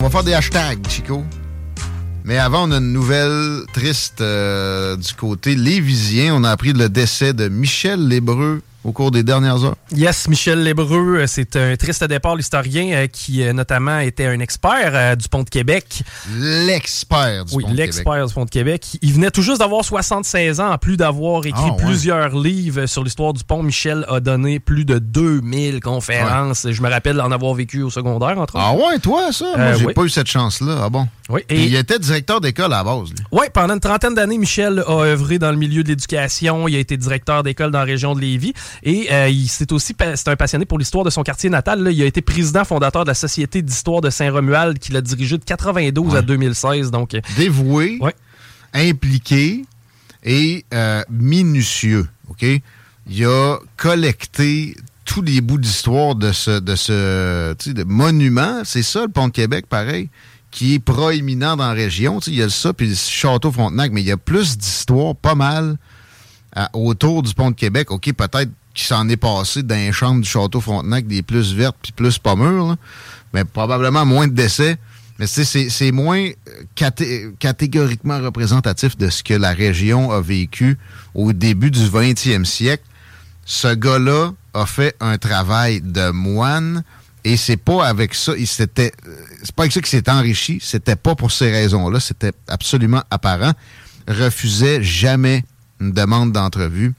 On va faire des hashtags, Chico. Mais avant, on a une nouvelle triste euh, du côté lévisien. On a appris le décès de Michel Lébreux au cours des dernières heures. Yes, Michel Lébreux, euh, c'est un triste départ, l'historien, euh, qui euh, notamment était un expert du Pont de Québec. L'expert du Oui, Pont de l'expert du Pont de Québec. Il venait tout juste d'avoir 76 ans, en plus d'avoir écrit Ah, ouais. plusieurs livres sur l'histoire du pont. Michel a donné plus de 2000 conférences. Je me rappelle en avoir vécu au secondaire, entre autres. Ah ouais, toi, ça? Moi, Euh, j'ai oui. pas eu cette chance-là. Ah bon? Oui, Et il était directeur d'école à la base, lui. Oui, pendant une trentaine d'années, Michel a œuvré dans le milieu de l'éducation. Il a été directeur d'école dans la région de Lévis. Et euh, il c'est aussi c'est un passionné pour l'histoire de son quartier natal. là. Il a été président fondateur de la Société d'histoire de Saint-Romuald qu'il a dirigé de 92 à 2016. Donc, euh, Dévoué, impliqué et euh, minutieux. OK? Il a collecté tous les bouts d'histoire de ce, de ce de monument. C'est ça, le Pont de Québec, pareil, qui est proéminent dans la région. Il y a ça, puis le Château Frontenac, mais il y a plus d'histoire, pas mal, autour du Pont de Québec. OK, peut-être qu'il s'en est passé dans les chambres du Château Frontenac des plus vertes puis plus pas mais probablement moins de décès. Mais c'est moins euh, caté- catégoriquement représentatif de ce que la région a vécu au début du 20e siècle. Ce gars-là a fait un travail de moine et c'est pas avec ça, il s'était, euh, c'est pas avec ça qu'il s'est enrichi, c'était pas pour ces raisons-là, c'était absolument apparent. Refusait jamais une demande d'entrevue.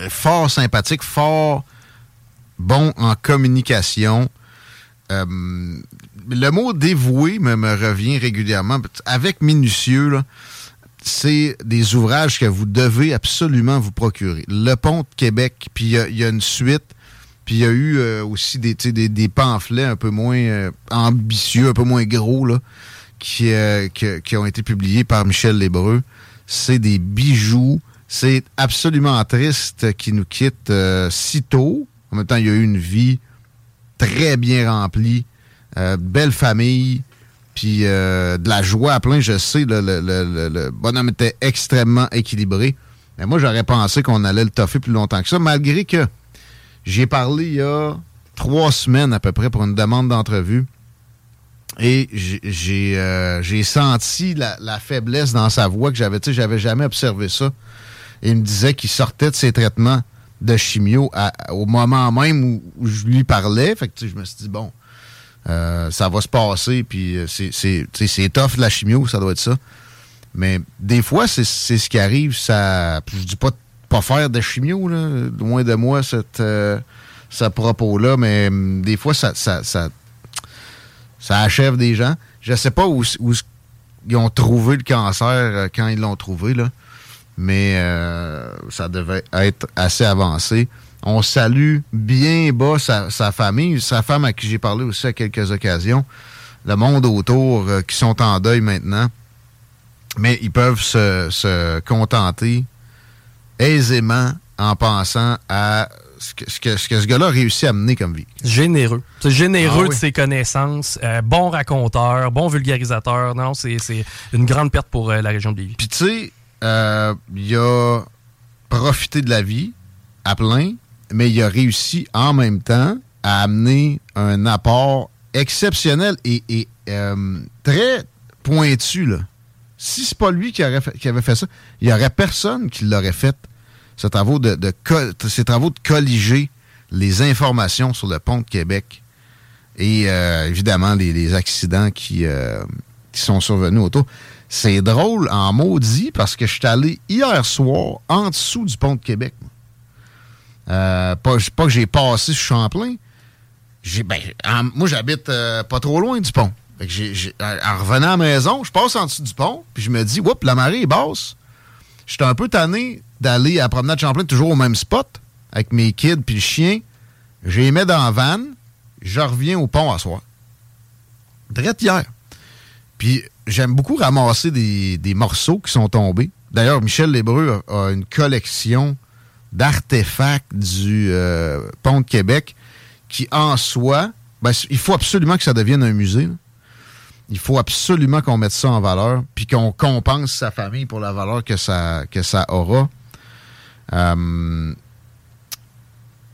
Euh, Fort sympathique, fort bon en communication. Euh, le mot dévoué me, revient régulièrement. Avec minutieux, c'est des ouvrages que vous devez absolument vous procurer. Le Pont de Québec, puis il y a- une suite, puis il y a eu euh, aussi des, des, pamphlets un peu moins ambitieux, un peu moins gros, qui, qui ont été publiés par Michel Lébreux. C'est des bijoux. C'est absolument triste qu'il nous quitte euh, si tôt. En même temps, il y a eu une vie très bien remplie, euh, belle famille, puis euh, de la joie à plein, je sais, le, bonhomme était extrêmement équilibré. Mais moi, j'aurais pensé qu'on allait le toffer plus longtemps que ça, malgré que j'ai parlé il y a trois semaines à peu près pour une demande d'entrevue. Et j'ai senti la, la faiblesse dans sa voix que j'avais, tu sais, j'avais jamais observé ça. Il me disait qu'il sortait de ses traitements de chimio au moment même où, je lui parlais. Fait que je me suis dit, bon, euh, ça va se passer, puis euh, c'est- tough la chimio, ça doit être ça. Mais des fois, c'est ce qui arrive. Ça, je dis pas pas faire de chimio, loin de moi, cette, euh, ce propos-là, mais hum, des fois, ça, ça, ça, achève des gens. Je sais pas où, où ils ont trouvé le cancer quand ils l'ont trouvé, là. Mais euh, ça devait être assez avancé. On salue bien bas sa, sa famille, sa femme à qui j'ai parlé aussi à quelques occasions, le monde autour euh, qui sont en deuil maintenant, mais ils peuvent se, se contenter aisément en pensant à ce que ce, que, ce gars-là a réussi à mener comme vie. généreux. C'est généreux Ah oui. de ses connaissances, euh, bon raconteur, bon vulgarisateur. Non, c'est c'est une grande perte pour euh, la région de Lévis. Puis tu sais, euh, il a profité de la vie à plein, mais il a réussi en même temps à amener un apport exceptionnel et, euh, très pointu. Là. Si c'est pas lui qui, avait fait ça, il y aurait personne qui l'aurait fait. Ces travaux de, ces travaux de colliger les informations sur le pont de Québec et euh, évidemment les, accidents qui sont survenus autour. C'est drôle en maudit parce que je suis allé hier soir en dessous du pont de Québec. Euh, pas, pas que j'ai passé sur Champlain. Ben, en- moi, j'habite euh, pas trop loin du pont. En revenant à la maison, je passe en dessous du pont, puis je me dis, oups, la marée est basse. J'étais un peu tanné d'aller à la promenade Champlain toujours au même spot, avec mes kids puis le chien. Je les mets dans la van, je reviens au pont à soir. Drette hier. Puis j'aime beaucoup ramasser des, des morceaux qui sont tombés. D'ailleurs, Michel Lébreux a, une collection d'artefacts du euh, pont de Québec qui, en soi, ben, il faut absolument que ça devienne un musée. Il faut absolument qu'on mette ça en valeur, puis qu'on compense sa famille pour la valeur que ça, que ça aura. Euh,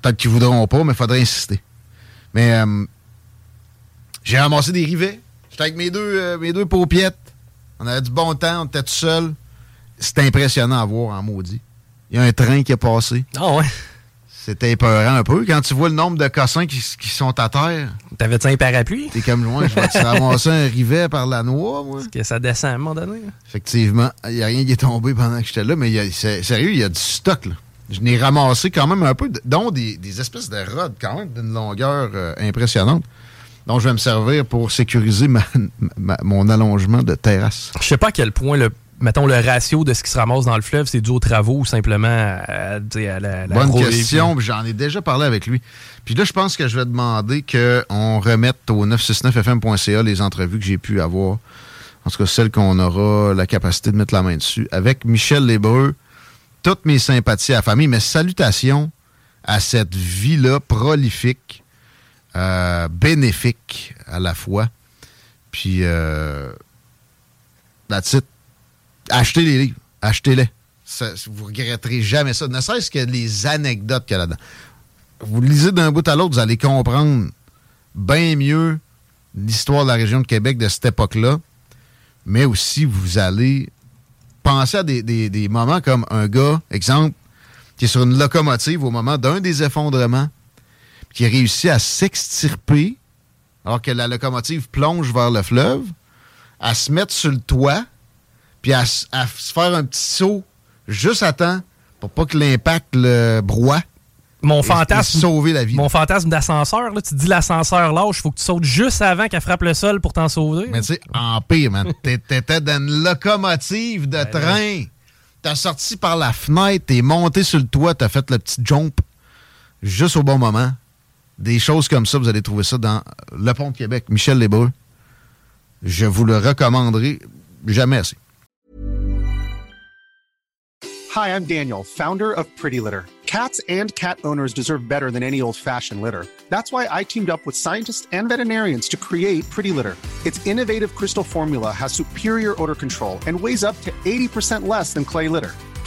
Peut-être qu'ils voudront pas, mais il faudrait insister. Mais euh, j'ai ramassé des rivets. J'étais avec mes deux, euh, mes deux paupiettes. On avait du bon temps, on était tout seul. C'était impressionnant à voir en maudit. Il y a un train qui est passé. Ah ouais. C'était épeurant un peu. Quand tu vois le nombre de cossins qui, qui sont à terre, T'avais-tu un parapluie? t'es comme loin, je vais te ramasser un rivet par la noix, moi? Que ça descend à un moment donné. là. Effectivement, il n'y a rien qui est tombé pendant que j'étais là, mais y a- sérieux, il y a du stock. Là. Je n'ai ramassé quand même un peu, dont des, des espèces de rods quand même d'une longueur euh, impressionnante, dont je vais me servir pour sécuriser ma- ma- mon allongement de terrasse. Je sais pas à quel point le mettons le ratio de ce qui se ramasse dans le fleuve, c'est dû aux travaux ou simplement à, la, la Bonne question, j'en ai déjà parlé avec lui. Puis là, je pense que je vais demander qu'on remette au 969fm.ca les entrevues que j'ai pu avoir. En tout cas, celles qu'on aura la capacité de mettre la main dessus. Avec Michel Lébreux, toutes mes sympathies à la famille, mais salutations à cette vie-là prolifique, euh, bénéfique à la fois. Puis, euh, that's. Achetez les livres. Achetez-les. Vous regretterez jamais ça. Ne serait-ce que les anecdotes qu'il y a là-dedans. Vous lisez d'un bout à l'autre, vous allez comprendre bien mieux l'histoire de la région de Québec de cette époque-là. Mais aussi, vous allez penser à des, des- des moments comme un gars, exemple, qui est sur une locomotive au moment d'un des effondrements, qui a réussi à s'extirper alors que la locomotive plonge vers le fleuve, à se mettre sur le toit, puis à, se faire un petit saut juste à temps pour pas que l'impact le broie. Mon fantasme. sauver la vie. Mon fantasme d'ascenseur, là, tu dis l'ascenseur lâche, faut que tu sautes juste avant qu'elle frappe le sol pour t'en sauver. Mais tu sais, en pire, man. T'é- T'étais dans une locomotive Ben de train. T'as sorti par la fenêtre, t'es monté sur le toit, t'as fait le petit jump juste au bon moment. Des choses comme ça, vous allez trouver ça dans Le Pont de Québec. Michel Lébreux. Je vous le recommanderai jamais assez. Hi, I'm Daniel, founder of Pretty Litter. Cats and cat owners deserve better than any old fashioned litter. That's why I teamed up with scientists and veterinarians to create Pretty Litter. Its innovative crystal formula has superior odor control and weighs up to 80% less than clay litter.